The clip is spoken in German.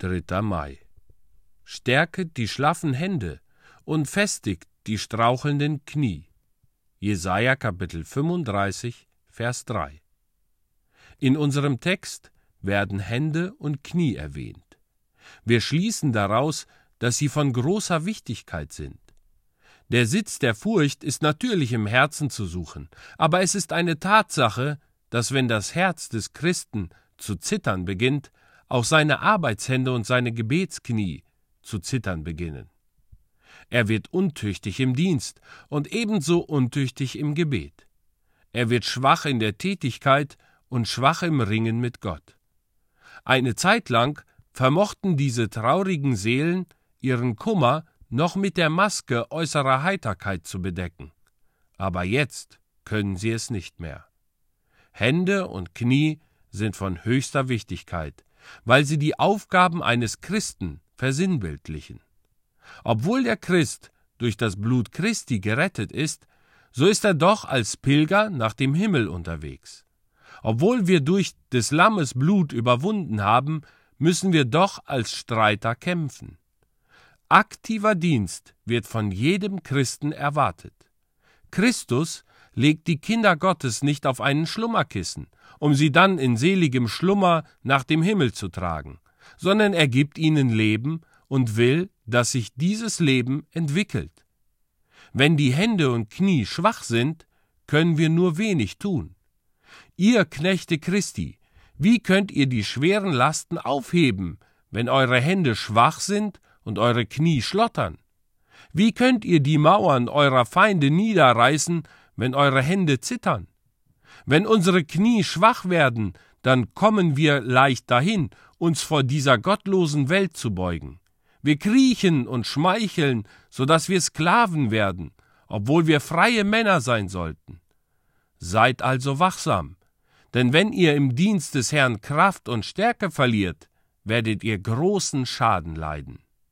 3. Mai. Stärket die schlaffen Hände und festigt die strauchelnden Knie. Jesaja Kapitel 35, Vers 3. In unserem Text werden Hände und Knie erwähnt. Wir schließen daraus, dass sie von großer Wichtigkeit sind. Der Sitz der Furcht ist natürlich im Herzen zu suchen, aber es ist eine Tatsache, dass wenn das Herz des Christen zu zittern beginnt, auch seine Arbeitshände und seine Gebetsknie zu zittern beginnen. Er wird untüchtig im Dienst und ebenso untüchtig im Gebet. Er wird schwach in der Tätigkeit und schwach im Ringen mit Gott. Eine Zeit lang vermochten diese traurigen Seelen ihren Kummer noch mit der Maske äußerer Heiterkeit zu bedecken. Aber jetzt können sie es nicht mehr. Hände und Knie sind von höchster Wichtigkeit, weil sie die Aufgaben eines Christen versinnbildlichen. Obwohl der Christ durch das Blut Christi gerettet ist, so ist er doch als Pilger nach dem Himmel unterwegs. Obwohl wir durch des Lammes Blut überwunden haben, müssen wir doch als Streiter kämpfen. Aktiver Dienst wird von jedem Christen erwartet. Christus legt die Kinder Gottes nicht auf einen Schlummerkissen, um sie dann in seligem Schlummer nach dem Himmel zu tragen, sondern er gibt ihnen Leben und will, dass sich dieses Leben entwickelt. Wenn die Hände und Knie schwach sind, können wir nur wenig tun. Ihr Knechte Christi, wie könnt ihr die schweren Lasten aufheben, wenn eure Hände schwach sind und eure Knie schlottern? Wie könnt ihr die Mauern eurer Feinde niederreißen, wenn eure Hände zittern? Wenn unsere Knie schwach werden, dann kommen wir leicht dahin, uns vor dieser gottlosen Welt zu beugen. Wir kriechen und schmeicheln, so dass wir Sklaven werden, obwohl wir freie Männer sein sollten. Seid also wachsam, denn wenn ihr im Dienst des Herrn Kraft und Stärke verliert, werdet ihr großen Schaden leiden.